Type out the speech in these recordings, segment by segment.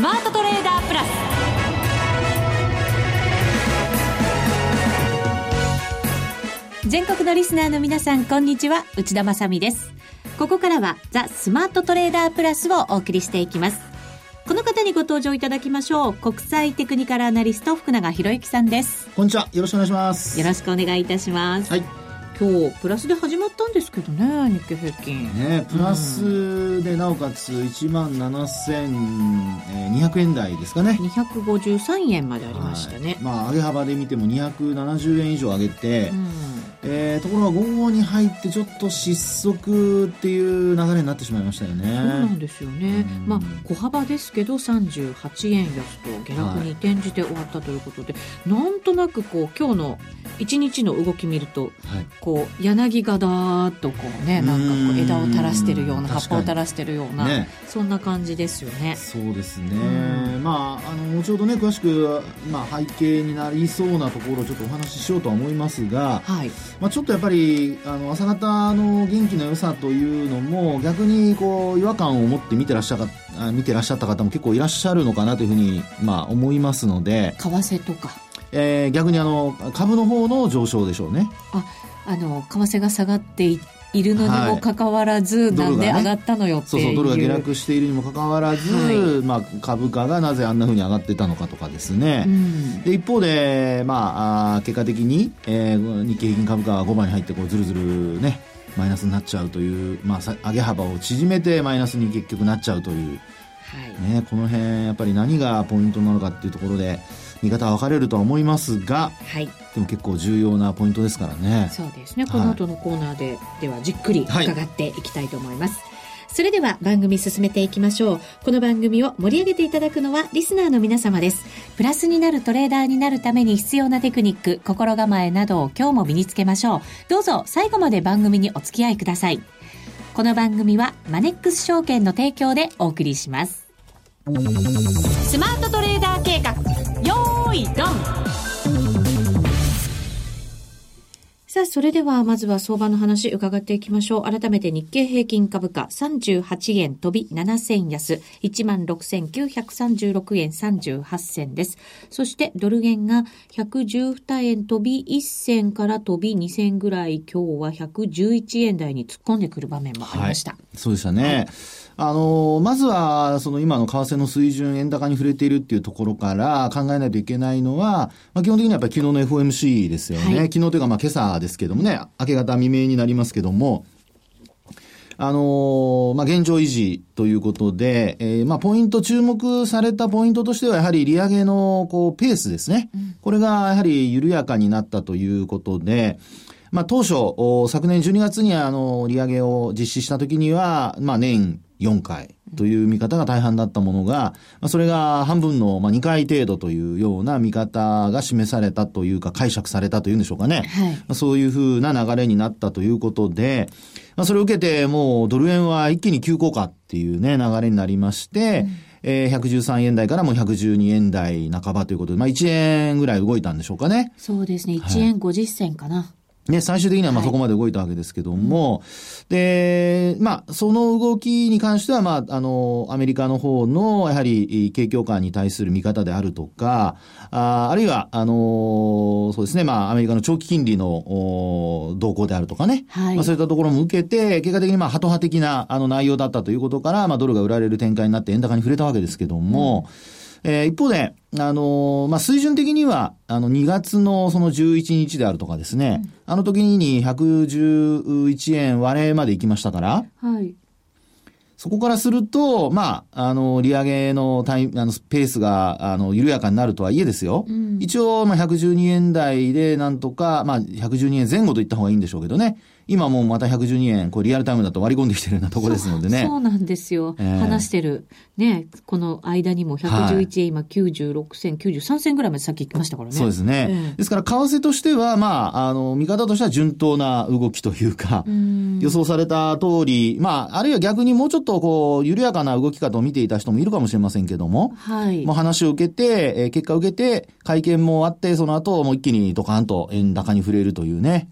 スマートトレーダープラス。全国のリスナーの皆さんこんにちは。内田まさです。ここからはザ・スマートトレーダープラスをお送りしていきます。この方にご登場いただきましょう。国際テクニカルアナリスト福永博之さんです。こんにちは。よろしくお願いします。よろしくお願いいたします。はい今日プラスで始まったんですけどね日経平均。ねプラスでなおかつ1万7200円台ですかね。253円までありましたね、はい、まあ上げ幅で見ても270円以上上げて、うん。えー、ところが午後に入ってちょっと失速っていう流れになってしまいましたよね。そうなんですよね。まあ小幅ですけど38円安と下落に転じて終わったということで、はい、なんとなくこう今日の一日の動き見ると、はい、こう柳がだーっとこうねなんかこう枝を垂らしてるような葉っぱを垂らしてるような、ね、そんな感じですよね。そうですね。まああの後ほどね詳しくまあ背景になりそうなところをちょっとお話ししようとは思いますが、はい、まあちょっとやっぱりあの朝方の元気の良さというのも逆にこう違和感を持って見てらっしゃった見てらっしゃった方も結構いらっしゃるのかなというふうにまあ思いますので。為替とか。えー、逆にあの株の方の上昇でしょうね。ああの為替が下がっていいるのにもかかわらず、はい、なんで上がったのよっていう、そうそうドルが下落しているにもかかわらず、はい、まあ、株価がなぜあんなふうに上がってたのかとかですね、うん、で一方で、まあ、あ結果的に、えー、日経平均株価が5番に入ってこうずるずるねマイナスになっちゃうという、まあ、上げ幅を縮めてマイナスに結局なっちゃうという、はい。ね、この辺やっぱり何がポイントなのかっていうところで見方は分かれるとは思いますが、はい、でも結構重要なポイントですからね。そうですね。この後のコーナーで、はい、ではじっくり伺っていきたいと思います、はい、それでは番組進めていきましょう。この番組を盛り上げていただくのはリスナーの皆様です。プラスになるトレーダーになるために必要なテクニック心構えなどを今日も身につけましょう。どうぞ最後まで番組にお付き合いください。この番組はマネックス証券の提供でお送りします。スマートトレーダー計画。よーいドンさあ、それではまずは相場の話伺っていきましょう。改めて日経平均株価38円飛び7000安、16,936円38銭です。そしてドル円が112円飛び1銭から飛び2銭ぐらい、今日は111円台に突っ込んでくる場面もありました。はい、そうでしたね。はいあの、まずは、その今の為替の水準、円高に触れているっていうところから考えないといけないのは、まあ、基本的にはやっぱり昨日の FOMC ですよね。はい、昨日というかまあ今朝ですけどもね、明け方未明になりますけども、あのまあ、現状維持ということで、えー、まあ、ポイント、注目されたポイントとしては、やはり利上げの、こう、ペースですね。うん、これが、やはり緩やかになったということで、まあ、当初、昨年12月にあの、利上げを実施したときには、まあ、年4回という見方が大半だったものが、まあ、それが半分の、まあ、2回程度というような見方が示されたというか、解釈されたというんでしょうかね。はい、まあ、そういうふうな流れになったということで、まあ、それを受けて、もうドル円は一気に急降下っていうね、流れになりまして、うんえー、113円台からも112円台半ばということで、まあ1円ぐらい動いたんでしょうかね。そうですね。1円50銭かな。はいね、最終的にはまあそこまで動いたわけですけども、はい、で、まあ、その動きに関しては、まあ、あの、アメリカの方の、やはり、景況感に対する見方であるとか、ああるいは、あの、そうですね、まあ、アメリカの長期金利の動向であるとかね、はい、まあ、そういったところも受けて、結果的にまあ、ハト派的な、あの、内容だったということから、まあ、ドルが売られる展開になって円高に触れたわけですけども、うんえー、一方で、あのー、まあ、水準的には、あの、2月のその11日であるとかですね、うん、あの時に111円割れまで行きましたから、はい。そこからすると、まあ、あの、利上げのタイあの、ペースが、あの、緩やかになるとはいえですよ。うん、一応、まあ、112円台でなんとか、まあ、112円前後と言った方がいいんでしょうけどね。今もうまた112円、これリアルタイムだと割り込んできてるようなところですのでね。そうなんですよ。えー、話してる。ね、この間にも111円、今96銭、93銭ぐらいまでさっき行きましたからね。そうですね。えー、ですから、為替としては、まあ、あの、見方としては順当な動きというか、う予想された通り、まあ、あるいは逆にもうちょっとこう、緩やかな動き方を見ていた人もいるかもしれませんけども、はい。もう話を受けて、えー、結果を受けて、会見もあって、その後、もう一気にドカンと円高に触れるというね。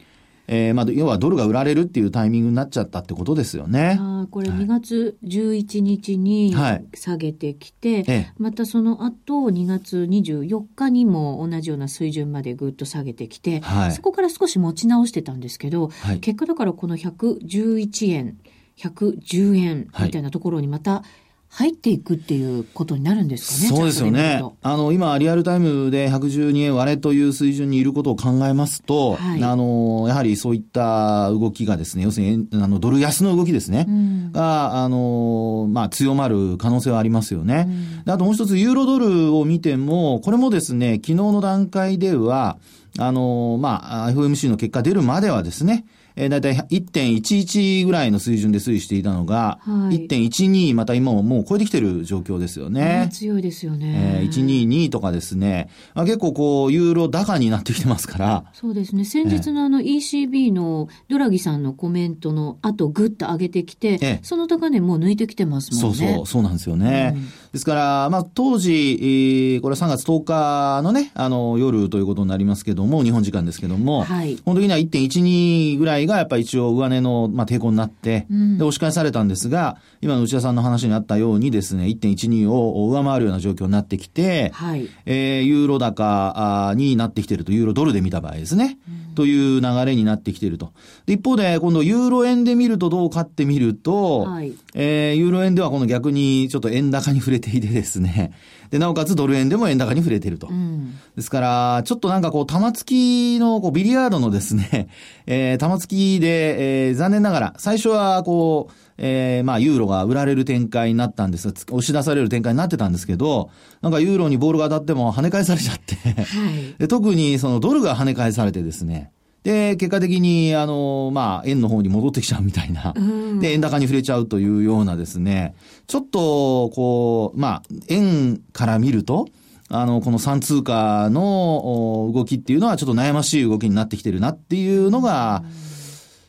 えー、まあ、要はドルが売られるっていうタイミングになっちゃったってことですよね。あこれ2月11日に下げてきて、はい、またその後2月24日にも同じような水準までぐっと下げてきて、はい、そこから少し持ち直してたんですけど、はい、結果だからこの111円、110円みたいなところにまた、はい入っていくっていうことになるんですかね。そうですよね。あの、今、リアルタイムで112円割れという水準にいることを考えますと、はい、あの、やはりそういった動きがですね、要するに、あの、ドル安の動きですね、うん、が、あの、まあ、強まる可能性はありますよね。うん、あともう一つ、ユーロドルを見ても、これもですね、昨日の段階では、あの、まあ、FOMC の結果出るまではですね、えー、だいたい1.11ぐらいの水準で推移していたのが、はい、1.12また今ももう超えてきてる状況ですよね。強いですよね。えー、122とかですね、まあ、結構こう、ユーロ高になってきてますから。そうですね。先日のあの ECB のドラギさんのコメントの後ぐっと上げてきて、えー、その高値もう抜いてきてますもんね。そうそう、そうなんですよね。うん、ですから、まあ当時、えー、これは3月10日のね、あの夜ということになりますけども、日本時間ですけども、はい、本時には1.12ぐらいがやっぱり一応上値の、まあ、抵抗になって、うん、で、押し返されたんですが、今の内田さんの話にあったようにですね、1.12を上回るような状況になってきて、はい、えー、ユーロ高になってきていると、ユーロドルで見た場合ですね、うん、という流れになってきていると。で、一方で、今度ユーロ円で見るとどうかって見ると、はい、えー、ユーロ円ではこの逆にちょっと円高に触れていてですね、で、なおかつドル円でも円高に触れていると。うん、ですから、ちょっとなんかこう、玉突きの、こう、ビリヤードのですね、えー、玉突きで、えー、残念ながら、最初はこう、えー、まあ、ユーロが売られる展開になったんです押し出される展開になってたんですけど、なんかユーロにボールが当たっても跳ね返されちゃって。はい、で特にそのドルが跳ね返されてですね、で、結果的に、あの、まあ、円の方に戻ってきちゃうみたいな。うん、で、円高に触れちゃうというようなですね、ちょっと、こう、まあ、円から見ると、あの、この3通貨の動きっていうのはちょっと悩ましい動きになってきてるなっていうのが、うん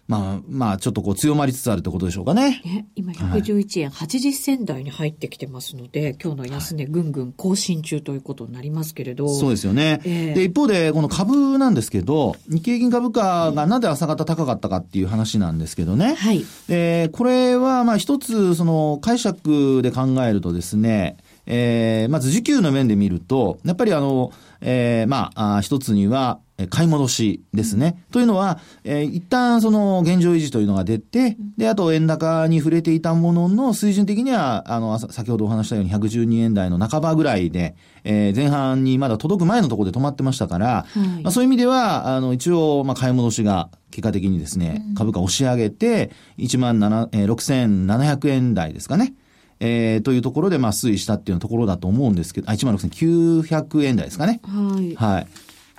まあ、まあ、ちょっとこう強まりつつあるってことでしょうかね。ね今111円80銭台に入ってきてますので、はい、今日の安値ぐんぐん更新中ということになりますけれど。そうですよね。えー、で、一方で、この株なんですけど、日経銀株価がなぜ朝方高かったかっていう話なんですけどね。はい。で、これは、まあ一つ、その解釈で考えるとですね、えー、まず時給の面で見ると、やっぱりあの、えー、まあ、あ一つには、買い戻しですね。というのは、えー、一旦その現状維持というのが出て、で、あと円高に触れていたものの水準的には、あの、先ほどお話したように112円台の半ばぐらいで、えー、前半にまだ届く前のところで止まってましたから、はい、まあ、そういう意味では、あの、一応、まあ、買い戻しが結果的にですね、株価押し上げて、1万7、えー、6700円台ですかね。えー、というところで、まあ、推移したっていうところだと思うんですけど、あ、1万6900円台ですかね。はい。はい。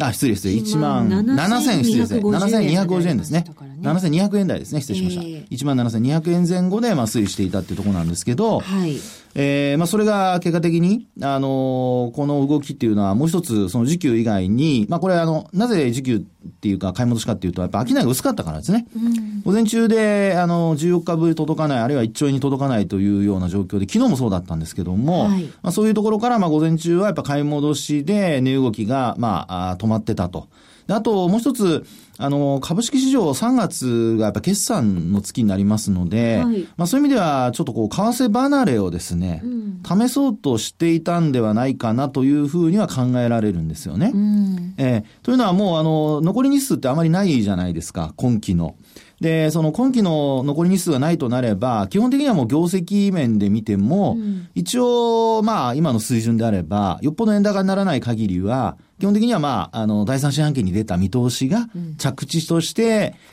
あ、失礼失礼。1万7000、失礼ですね。7250円ですね。7200円台ですね。失礼しました。1万7200円前後で、まあ、推移していたっていうところなんですけど、はい。えー、まあ、それが結果的に、あのー、この動きっていうのはもう一つ、その時給以外に、まあ、これあの、なぜ時給っていうか買い戻しかっていうと、やっぱ商いが薄かったからですね。うん、午前中で、あの、14日分届かない、あるいは1兆円に届かないというような状況で、昨日もそうだったんですけども、はい、まあ、そういうところから、まあ、午前中はやっぱ買い戻しで値動きが、まあ、止まってたと。あと、もう一つ、あの、株式市場3月がやっぱ決算の月になりますので、はい、まあそういう意味では、ちょっとこう、為替離れをですね、うん、試そうとしていたんではないかなというふうには考えられるんですよね。うん、えー、というのはもう、あの、残り日数ってあまりないじゃないですか、今期の。で、その今期の残り日数がないとなれば、基本的にはもう業績面で見ても、うん、一応、まあ、今の水準であれば、よっぽど円高にならない限りは、基本的にはまあ、あの、第三四半期に出た見通しが着地として、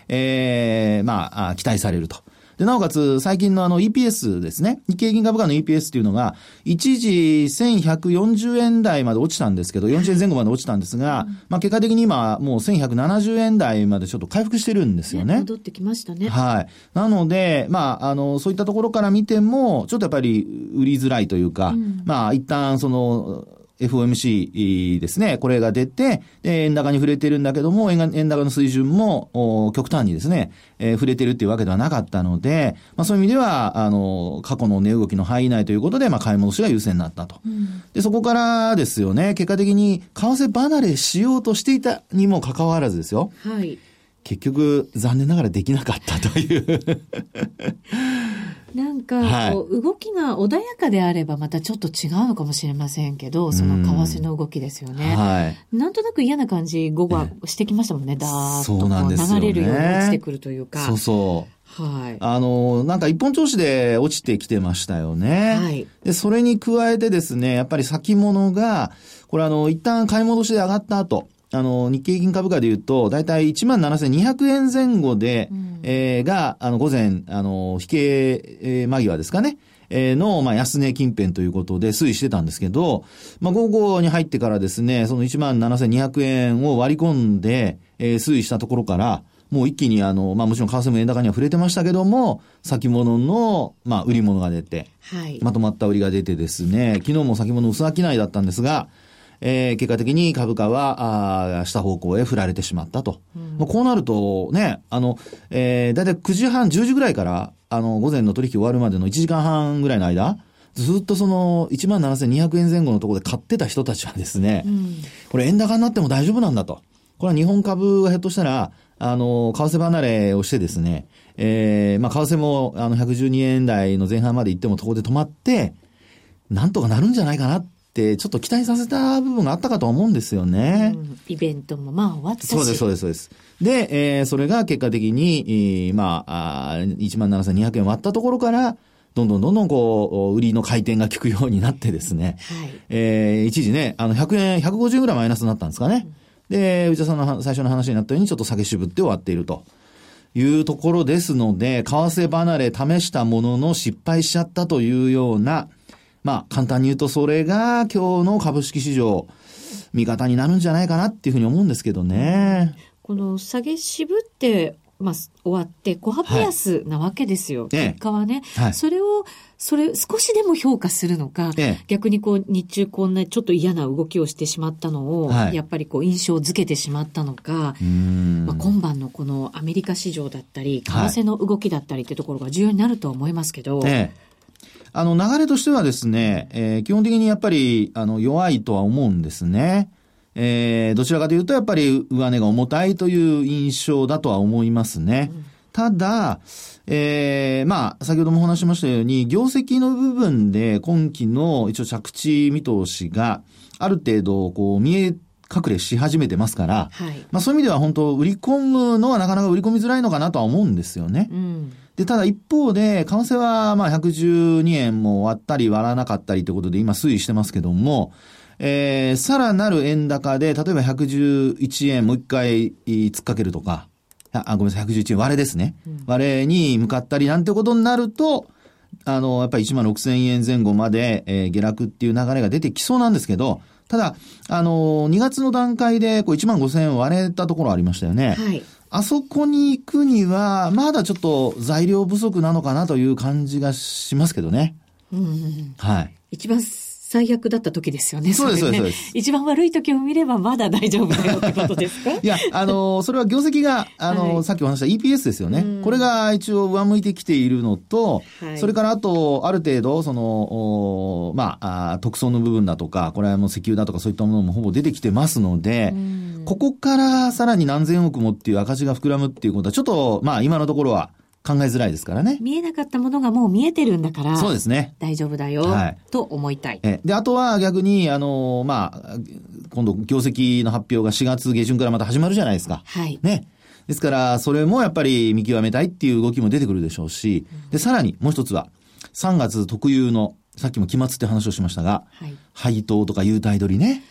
うん、ええー、まあ、期待されると。で、なおかつ、最近のあの EPS ですね。日経銀株価の EPS っていうのが、一時1140円台まで落ちたんですけど、40円前後まで落ちたんですが、うん、まあ結果的に今、もう1170円台までちょっと回復してるんですよね。戻ってきましたね。はい。なので、まあ、あの、そういったところから見ても、ちょっとやっぱり売りづらいというか、うん、まあ、一旦その、FOMC ですね、これが出て、円高に触れてるんだけども、円円高の水準も極端にですね、えー、触れてるっていうわけではなかったので、まあそういう意味では、あの、過去の値動きの範囲内ということで、まあ買い戻しが優先になったと。うん、で、そこからですよね、結果的に為替離れしようとしていたにもかかわらずですよ。はい。結局、残念ながらできなかったという なんか、はい、動きが穏やかであればまたちょっと違うのかもしれませんけど、その為替の動きですよね。はい、なんとなく嫌な感じ、午後はしてきましたもんね、だーっと流れるように落ちてくるというか。そうそう。はい。あの、なんか一本調子で落ちてきてましたよね。はい。で、それに加えてですね、やっぱり先物が、これあの、一旦買い戻しで上がった後、あの、日経平均株価で言うと、だいたい17,200円前後で、うん、えー、が、あの、午前、あの、引け、えー、間際ですかね。えー、の、まあ、安値近辺ということで推移してたんですけど、まあ、午後に入ってからですね、その17,200円を割り込んで、えー、推移したところから、もう一気にあの、まあもちろん為替も円高には触れてましたけども、先物の、まあ売り物が出て、はい、まとまった売りが出てですね、昨日も先物薄商いだったんですが、えー、結果的に株価は、あ下方向へ振られてしまったと。うん、こうなると、ね、あの、えー、だいたい9時半、10時ぐらいから、あの、午前の取引終わるまでの1時間半ぐらいの間、ずっとその、17,200円前後のところで買ってた人たちはですね、うん、これ円高になっても大丈夫なんだと。これは日本株がひょっとしたら、あの、為替離れをしてですね、えー、まあ、為替も、あの、112円台の前半まで行っても、そこで止まって、なんとかなるんじゃないかなって、ちょっと期待させた部分があったかと思うんですよね。うん、イベントもまあ終わったし。そうです、そうです、そうです。で、えー、それが結果的に、えー、まあ、あ17,200円割ったところから、どんどんどんどんこう、売りの回転が効くようになってですね。はい。えー、一時ね、あの、100円、150円ぐらいマイナスになったんですかね。うんで、内田さんの最初の話になったように、ちょっと下げ渋って終わっていると。いうところですので、為替離れ試したものの失敗しちゃったというような、まあ、簡単に言うとそれが今日の株式市場、味方になるんじゃないかなっていうふうに思うんですけどね。この下げ渋ってまあ、終わって、小幅安なわけですよ。はい、結果はね、はい、それを、それ、少しでも評価するのか、ええ、逆にこう、日中こんなちょっと嫌な動きをしてしまったのを、はい、やっぱりこう、印象づけてしまったのか、まあ、今晩のこのアメリカ市場だったり、為替の動きだったりってところが重要になると思いますけど、ええあの、流れとしてはですね、えー、基本的にやっぱり、あの、弱いとは思うんですね。えー、どちらかというとやっぱり上値が重たいという印象だとは思いますね。うん、ただ、えー、まあ、先ほどもお話しましたように、業績の部分で今期の一応着地見通しがある程度こう見え隠れし始めてますから、はい、まあそういう意味では本当売り込むのはなかなか売り込みづらいのかなとは思うんですよね。うんで、ただ一方で、為替はまあ112円も割ったり割らなかったりということで今推移してますけども、えー、さらなる円高で、例えば111円もう一回突っかけるとか、あ、ごめんなさい、111円割れですね。うん、割れに向かったりなんてことになると、あの、やっぱり1万6千円前後まで、えー、下落っていう流れが出てきそうなんですけど、ただ、あの、2月の段階で、こう1万5千円割れたところありましたよね。はい。あそこに行くには、まだちょっと材料不足なのかなという感じがしますけどね。うん。はい。一番最悪だった時ですよね。そうです、ね、そうです。一番悪い時を見ればまだ大丈夫だよってことですか？いや、あの、それは業績が、あの、はい、さっきお話した EPS ですよね。これが一応上向いてきているのと、はい、それからあと、ある程度、その、まああ、特装の部分だとか、これはもう石油だとかそういったものもほぼ出てきてますので、ここからさらに何千億もっていう赤字が膨らむっていうことは、ちょっと、まあ、今のところは、考えづらいですからね。見えなかったものがもう見えてるんだから。そうですね。大丈夫だよ。はい。と思いたい。え、で、あとは逆に、あの、まあ、今度業績の発表が4月下旬からまた始まるじゃないですか。はい。ね。ですから、それもやっぱり見極めたいっていう動きも出てくるでしょうし、で、さらにもう一つは、3月特有の、さっきも期末って話をしましたが、はい、配当とか優待取りね。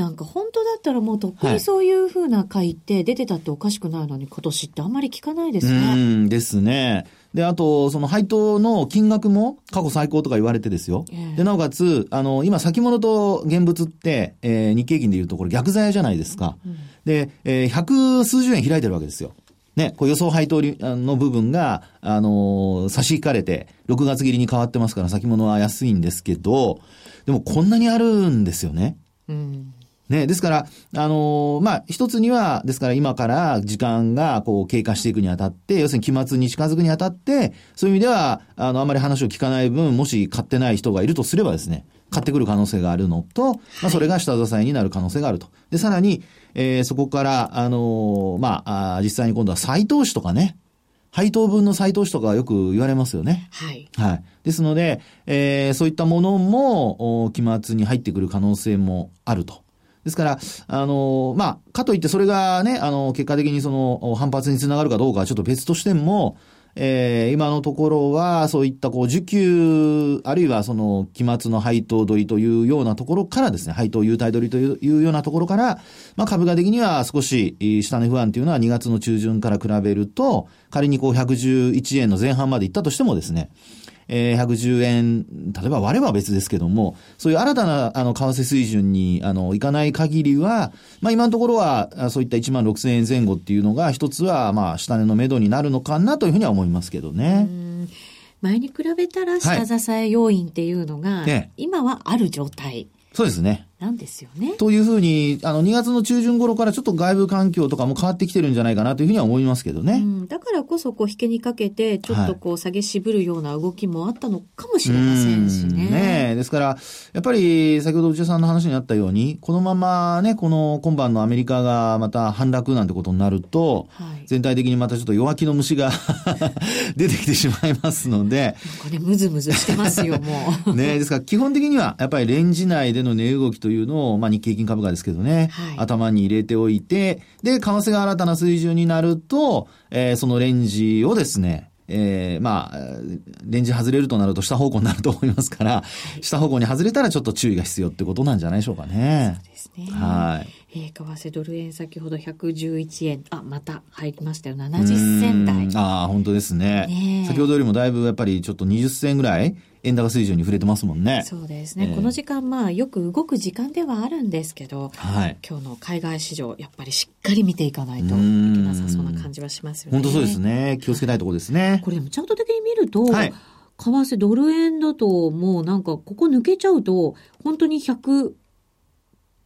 なんか本当だったらもうとっくにそういうふうな回って出てたっておかしくないのに、今年ってあんまり聞かないですね。うんですね。で、あと、その配当の金額も過去最高とか言われてですよ。えー、で、なおかつ、あの、今先物と現物って、えー、日経金でいうところ逆剤じゃないですか。うん、で、えー、百数十円開いてるわけですよ。ね、こう予想配当の部分が、あのー、差し引かれて、6月切りに変わってますから先物は安いんですけど、でもこんなにあるんですよね。うんね、ですから、あのー、まあ、一つには、ですから今から時間がこう経過していくにあたって、要するに期末に近づくにあたって、そういう意味では、あの、あまり話を聞かない分、もし買ってない人がいるとすればですね、買ってくる可能性があるのと、まあ、それが下支えになる可能性があると。で、さらに、えー、そこから、あのー、まあ、あ実際に今度は再投資とかね、配当分の再投資とかよく言われますよね。はい。はい。ですので、えー、そういったものも、期末に入ってくる可能性もあると。ですから、あの、まあ、かといってそれがね、あの、結果的にその、反発につながるかどうかはちょっと別としても、えー、今のところは、そういったこう、受給、あるいはその、期末の配当取りというようなところからですね、配当優待取りというようなところから、まあ、株価的には少し、下値不安というのは2月の中旬から比べると、仮にこう、111円の前半まで行ったとしてもですね、えー、110円、例えば割れば別ですけども、そういう新たな、あの、為替水準に、あの、いかない限りは、まあ今のところは、そういった1万6000円前後っていうのが、一つは、まあ、下値の目処になるのかなというふうには思いますけどね。前に比べたら下支え要因っていうのが、はいね、今はある状態。そうですね。なんですよね。というふうに、あの、2月の中旬頃からちょっと外部環境とかも変わってきてるんじゃないかなというふうには思いますけどね。うん、だからこそ、こう、引けにかけて、ちょっとこう、下げ渋るような動きもあったのかもしれませんしね。ねですから、やっぱり、先ほど内田さんの話にあったように、このままね、この今晩のアメリカがまた反落なんてことになると、はい、全体的にまたちょっと弱気の虫が 出てきてしまいますので。なんかね、ムズムズしてますよ、もう。ねですから基本的には、やっぱりレンジ内での値動きというのを、まあ日経平均株価ですけどね、はい、頭に入れておいて、で、為替が新たな水準になると、えー、そのレンジをですね、えー、まあ、レンジ外れるとなると下方向になると思いますから、はい、下方向に外れたらちょっと注意が必要ってことなんじゃないでしょうかね。そうですね。はい。えー、為替ドル円先ほど111円、あ、また入りましたよ。70銭台。ああ、本当ですね。ね先ほどよりもだいぶやっぱりちょっと20銭ぐらい円高水準に触れてますもんね。そうですね。えー、この時間、まあ、よく動く時間ではあるんですけど、はい、今日の海外市場、やっぱりしっかり見ていかないといけなさそうな感じはしますよね。本当そうですね。気をつけたいところですね。これチャート的に見ると、はい、為替ドル円だと、もうなんか、ここ抜けちゃうと、本当に100、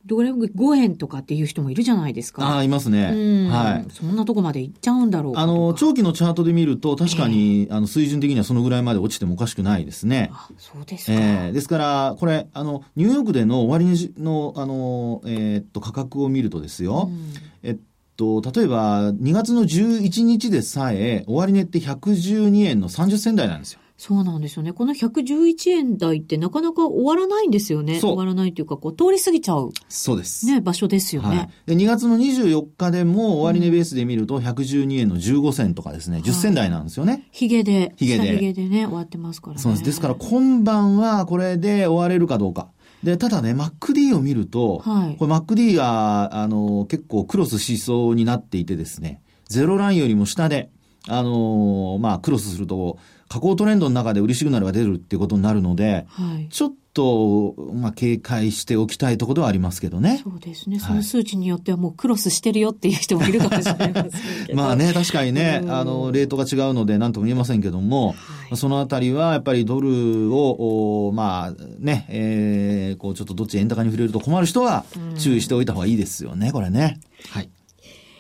どれぐらい5円とかっていう人もいるじゃないですか。ああ、いますね。はい。そんなとこまで行っちゃうんだろうあの、長期のチャートで見ると、確かに、えー、あの、水準的にはそのぐらいまで落ちてもおかしくないですね。あ、そうですか。えー、ですから、これ、あの、ニューヨークでの終値の、あの、えー、っと、価格を見るとですよ、うん、えっと、例えば、2月の11日でさえ、終値って112円の30銭台なんですよ。そうなんですよね。この111円台ってなかなか終わらないんですよね。終わらないというか、こう、通り過ぎちゃう。そうです。ね、場所ですよね。はい、で、2月の24日でも終値ベースで見ると、112円の15銭とかですね、10銭台なんですよね。ヒゲで。ヒゲで。ヒゲでね、終わってますからね。そうです。ですから、今晩はこれで終われるかどうか。で、ただね、MacD を見ると、はい、これ MacD が、あの、結構クロスしそうになっていてですね、ゼロラインよりも下で、あのまあ、クロスすると、下降トレンドの中で売りシグナルが出るっていうことになるので、はい、ちょっと、まあ、警戒しておきたいところではありますけどね。そうですね。その数値によってはもうクロスしてるよっていう人もいるかもしれません。まあね、確かにね、あの、レートが違うので何とも言えませんけども、はい、そのあたりはやっぱりドルを、まあね、えー、こうちょっとどっち円高に触れると困る人は注意しておいた方がいいですよね、これね。はい。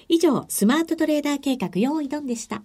以上、スマートトレーダー計画用意ドンでした。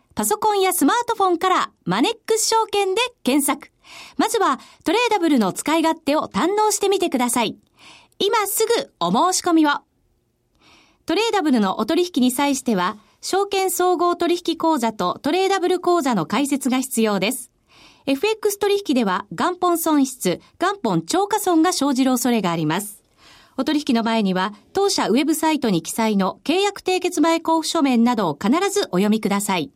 パソコンやスマートフォンからマネックス証券で検索。まずはトレーダブルの使い勝手を堪能してみてください。今すぐお申し込みを。トレーダブルのお取引に際しては、証券総合取引口座とトレーダブル口座の開設が必要です。FX 取引では元本損失、元本超過損が生じる恐れがあります。お取引の前には、当社ウェブサイトに記載の契約締結前交付書面などを必ずお読みください。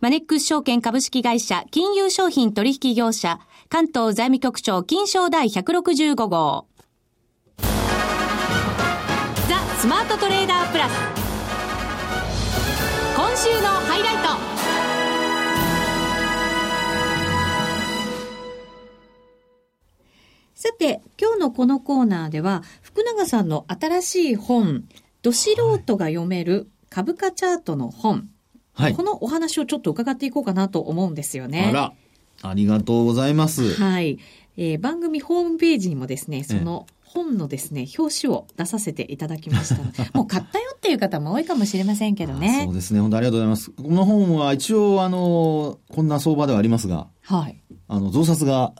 マネックス証券株式会社金融商品取引業者関東財務局長金賞第165号。ザ・スマートトレーダープラス。今週のハイライト。さて、今日のこのコーナーでは、福永さんの新しい本、ど素人が読める株価チャートの本、はい、このお話をちょっと伺っていこうかなと思うんですよね。あら、ありがとうございます。はい。えー、番組ホームページにもですね、その本のですね、表紙を出させていただきました。もう買ったよっていう方も多いかもしれませんけどね。そうですね。本当ありがとうございます。この本は一応、あの、こんな相場ではありますが、はい。あの、増刷が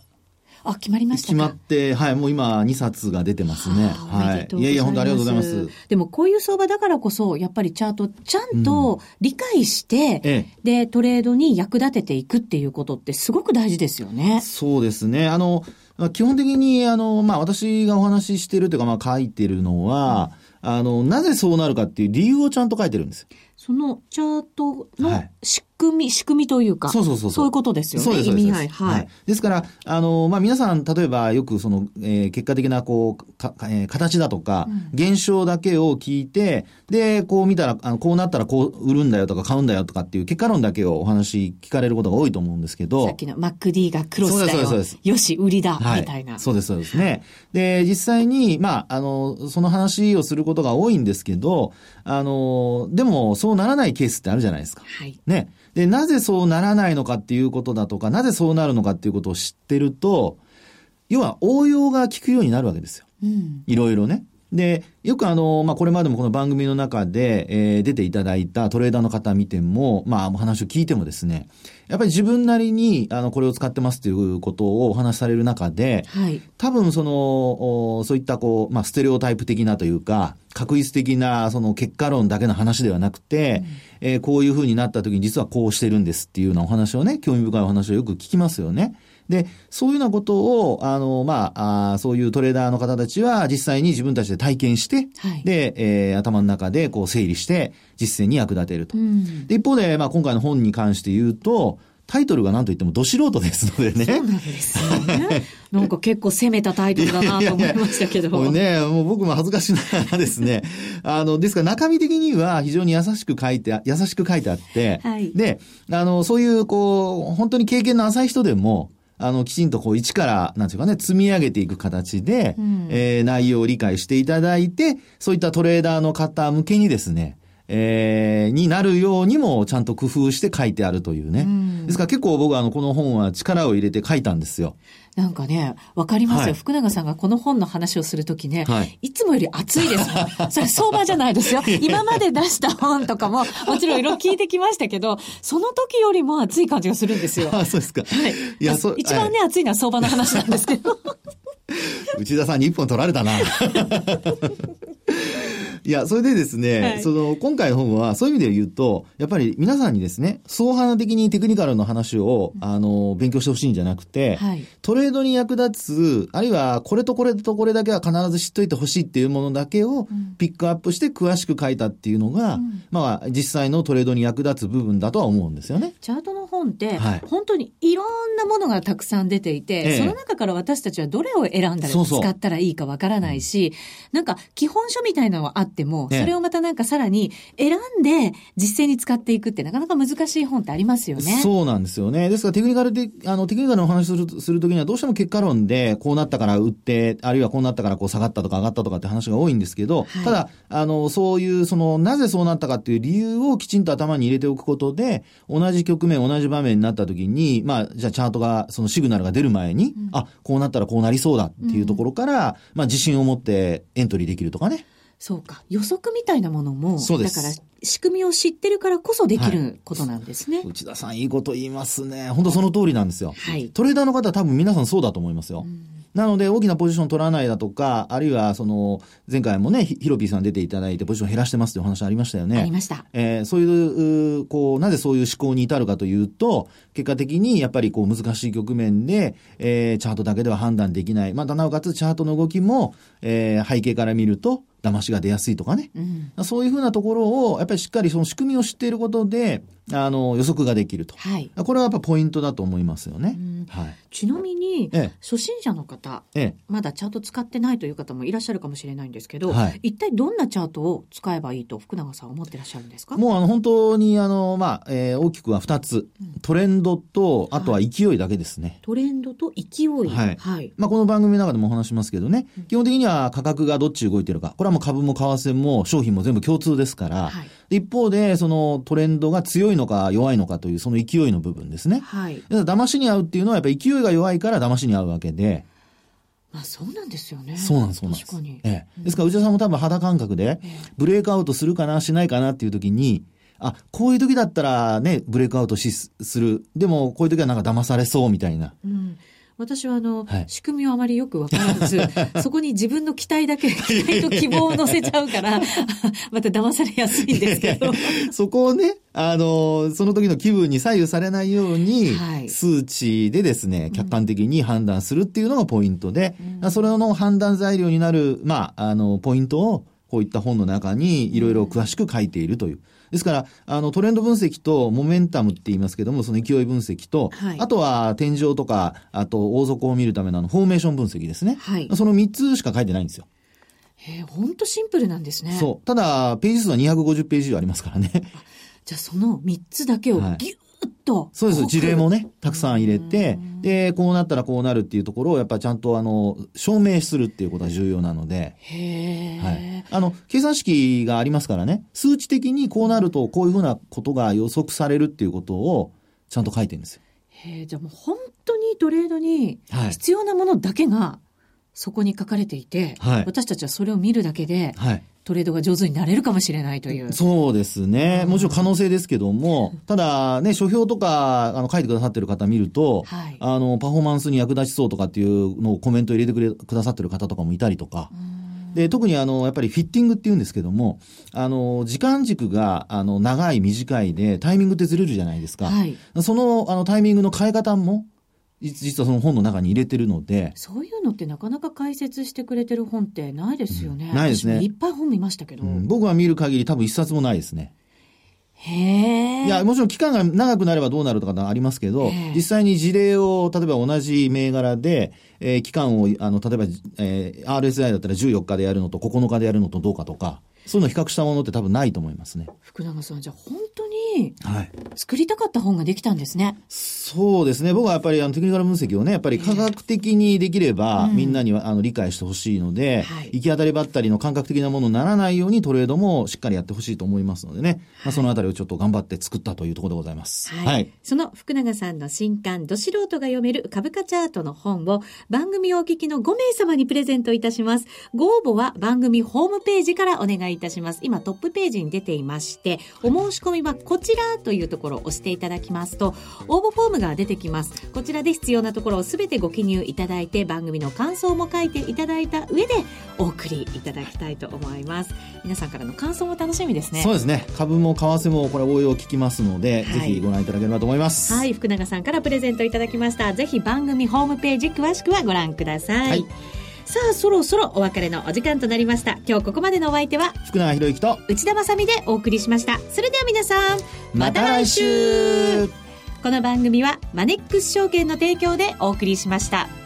あ、決まりました決まって、はい、もう今2冊が出てますね。はい。いやいや、本当ありがとうございます。でもこういう相場だからこそ、やっぱりチャートちゃんと理解して、うん、で、トレードに役立てていくっていうことってすごく大事ですよね。そうですね。あの、基本的に、あの、まあ、私がお話ししてるというか、まあ、書いてるのは、うん、あの、なぜそうなるかっていう理由をちゃんと書いてるんですよ。そのチャートの仕組み、はい、仕組みというか、そうそうそうそういうことですよね。そうです。意味合い。はい。ですから、あの、まあ、皆さん、例えばよくその、えー、結果的な、こう、か、えー、形だとか、うん、現象だけを聞いて、で、こう見たら、あのこうなったらこう売るんだよとか買うんだよとかっていう結果論だけをお話聞かれることが多いと思うんですけど。さっきの MacD がクロスだよ。そうです、そうです。よし、売りだ、はい、みたいな。そうです、そうですね。で、実際に、まあ、あの、その話をすることが多いんですけど、あの、でも、そうならないケースってあるじゃないですか。はい。ね。で、なぜそうならないのかっていうことだとか、なぜそうなるのかっていうことを知ってると、要は応用が効くようになるわけですよ。うん。いろいろね。で、よくあの、まあ、これまでもこの番組の中で、えー、出ていただいたトレーダーの方見ても、まあ、お話を聞いてもですね、やっぱり自分なりに、あの、これを使ってますということをお話しされる中で、はい、多分その、そういったこう、まあ、ステレオタイプ的なというか、確率的なその結果論だけの話ではなくて、うん、えー、こういうふうになった時に実はこうしてるんですっていうようなお話をね、興味深いお話をよく聞きますよね。で、そういうようなことを、あの、まあ、あそういうトレーダーの方たちは実際に自分たちで体験して、はい、で、えー、頭の中でこう整理して実践に役立てると。うん、で、一方で、まあ、今回の本に関して言うと、タイトルが何と言ってもど素人ですのでね。そうなんですよね。なんか結構攻めたタイトルだなと思いましたけど。いやいやね、もう僕も恥ずかしながらですね。あの、ですから中身的には非常に優しく書いて、優しく書いてあって、はい、で、あの、そういう、こう、本当に経験の浅い人でも、あの、きちんとこう、一から、なんていうかね、積み上げていく形で、うん、えー、内容を理解していただいて、そういったトレーダーの方向けにですね、えー、になるようにもちゃんと工夫して書いてあるというね。うん、ですから結構僕はあの、この本は力を入れて書いたんですよ。なんかね、わかりますよ、はい、福永さんがこの本の話をするときね、はい、いつもより熱いです。それ相場じゃないですよ。今まで出した本とかも、もちろんいろいろ聞いてきましたけど、その時よりも熱い感じがするんですよ。あそうですか。はい。いや、そ一番ね、熱いのは相場の話なんですけど。内田さんに一本取られたな。いや、それでですね、はい、その、今回の本は、そういう意味で言うと、やっぱり皆さんにですね、総派的にテクニカルの話を、あの、勉強してほしいんじゃなくて、はい、トレードに役立つ、あるいは、これとこれとこれだけは必ず知っといてほしいっていうものだけを、ピックアップして詳しく書いたっていうのが、うん、まあ、実際のトレードに役立つ部分だとは思うんですよね。チャートの本って、はい、本当にいろんなものがたくさん出ていて、ええ、その中から私たちはどれを選んだら使ったらいいかわからないし、そうそうなんか、基本書みたいなのはあっても、それをまたなんかさらに選んで実践に使っていくってなかなか難しい本ってありますよね。そうなんですよね。ですからテクニカルで、あの、テクニカルの話する、するときにはどうしても結果論で、こうなったから売って、あるいはこうなったからこう下がったとか上がったとかって話が多いんですけど、はい、ただ、あの、そういう、その、なぜそうなったかっていう理由をきちんと頭に入れておくことで、同じ局面、同じ場面になったときに、まあ、じゃあチャートが、そのシグナルが出る前に、うん、あ、こうなったらこうなりそうだっていうところから、うん、まあ、自信を持ってエントリーできるとかね。そうか。予測みたいなものも、そうです。だから、仕組みを知ってるからこそできることなんですね。はい、内田さん、いいこと言いますね。本当その通りなんですよ。はい。トレーダーの方は多分皆さんそうだと思いますよ。なので、大きなポジション取らないだとか、あるいは、その、前回もね、ヒロピーさん出ていただいて、ポジション減らしてますというお話ありましたよね。ありました。えーそういう、こう、なぜそういう思考に至るかというと、結果的にやっぱりこう難しい局面で、えーチャートだけでは判断できない。まあ、なおかつチャートの動きも、えー背景から見ると、騙しが出やすいとかね。うん。そういうふうなところを、やっぱりしっかりその仕組みを知っていることで、あの、予測ができると。はい。これはやっぱポイントだと思いますよねう。んはい。ちなみに、ええ初心者の方、ええ。まだチャート使ってないという方もいらっしゃるかもしれないんですけど、はい一体どんなチャートを使えばいいと福永さんは思ってらっしゃるんですか？もうあの本当にあの、まあ、えー大きくは2つ。トレンドと、あとは勢いだけですね。トレンドと勢い。はいはい。まあ、この番組の中でもお話しますけどね、基本的には価格がどっち動いてるか。これはもう株も為替も商品も全部共通ですから、はい一方で、そのトレンドが強いのか弱いのかというその勢いの部分ですね。はい。だ騙しに合うっていうのはやっぱり勢いが弱いから騙しに合うわけで、まあそうなんですよね。そうなんです、そうなんです。確かに。ええ。ですから、内田さんも多分肌感覚で、ブレイクアウトするかな、しないかなっていう時に、あ、こういう時だったらね、ブレイクアウトしする。でも、こういう時はなんか騙されそうみたいな。うん私はあの、はい。仕組みをあまりよくわからず、そこに自分の期待だけ、期待と希望を乗せちゃうから、また騙されやすいんですけど。そこをね、あの、その時の気分に左右されないように、はい。数値でですね、客観的に判断するっていうのがポイントで、それの判断材料になる、まあ、あの、ポイントを、こういった本の中にいろいろ詳しく書いているという。ですから、あの、トレンド分析とモメンタムって言いますけども、その勢い分析と、はいあとは天井とか、あと大底を見るためのフォーメーション分析ですね。はいその3つしか書いてないんですよ。へえ、ほんとシンプルなんですね。そう。ただ、ページ数は250ページ以上ありますからね。じゃあその3つだけをギュはいーッと。そうです。事例もね、たくさん入れて、で、こうなったらこうなるっていうところを、やっぱりちゃんと、あの、証明するっていうことが重要なので、へえ、はい。あの、計算式がありますからね、数値的にこうなると、こういうふうなことが予測されるっていうことを、ちゃんと書いてるんですよ。へえ、じゃあもう本当にトレードにはい必要なものだけがそこに書かれていて、はい私たちはそれを見るだけではい。トレードが上手になれるかもしれないという。そうですね。もちろん可能性ですけども、ただね、書評とか、あの、書いてくださってる方見ると、はいあの、パフォーマンスに役立ちそうとかっていうのをコメント入れてくれ、くださってる方とかもいたりとか、で、特にあの、やっぱりフィッティングって言うんですけども、あの、時間軸が、あの、長い短いで、タイミングってずれるじゃないですか。はいその、あの、タイミングの変え方も、い実はその本の中に入れてるので、そういうのってなかなか解説してくれてる本ってないですよね。うんないですねいっぱい本見ましたけど。うん僕が見る限り多分一冊もないですね。へえ。いや、もちろん期間が長くなればどうなるとかありますけど、ええ実際に事例を、例えば同じ銘柄で、えー期間を、あの、例えば、えー RSI だったら14日でやるのと9日でやるのとどうかとか、そういうのを比較したものって多分ないと思いますね。福永さん、じゃあ本当にはい。作りたかった本ができたんですね。そうですね。僕はやっぱりあのテクニカル分析をね、やっぱり科学的にできれば、みんなにはあの理解してほしいので、はい行き当たりばったりの感覚的なものにならないようにトレードもしっかりやってほしいと思いますのでね、まあ、そのあたりをちょっと頑張って作ったというところでございます。はい。その福永さんの新刊、ど素人が読める株価チャートの本を番組をお聞きの5名様にプレゼントいたします。ご応募は番組ホームページからお願いいたします。今トップページに出ていまして、お申し込みはこちらというところを押していただきますと、応募フォームが出てきます。こちらで必要なところをすべてご記入いただいて、番組の感想も書いていただいた上でお送りいただきたいと思います。皆さんからの感想も楽しみですね。そうですね。株も為替もこれ応用聞きますので、はいぜひご覧いただければと思います。はい、福永さんからプレゼントいただきました。ぜひ番組ホームページ詳しくはご覧ください。はいさあ、そろそろお別れのお時間となりました。今日ここまでのお相手は福永博之と、内田まさみでお送りしました。それでは皆さん、また来週この番組はマネックス証券の提供でお送りしました。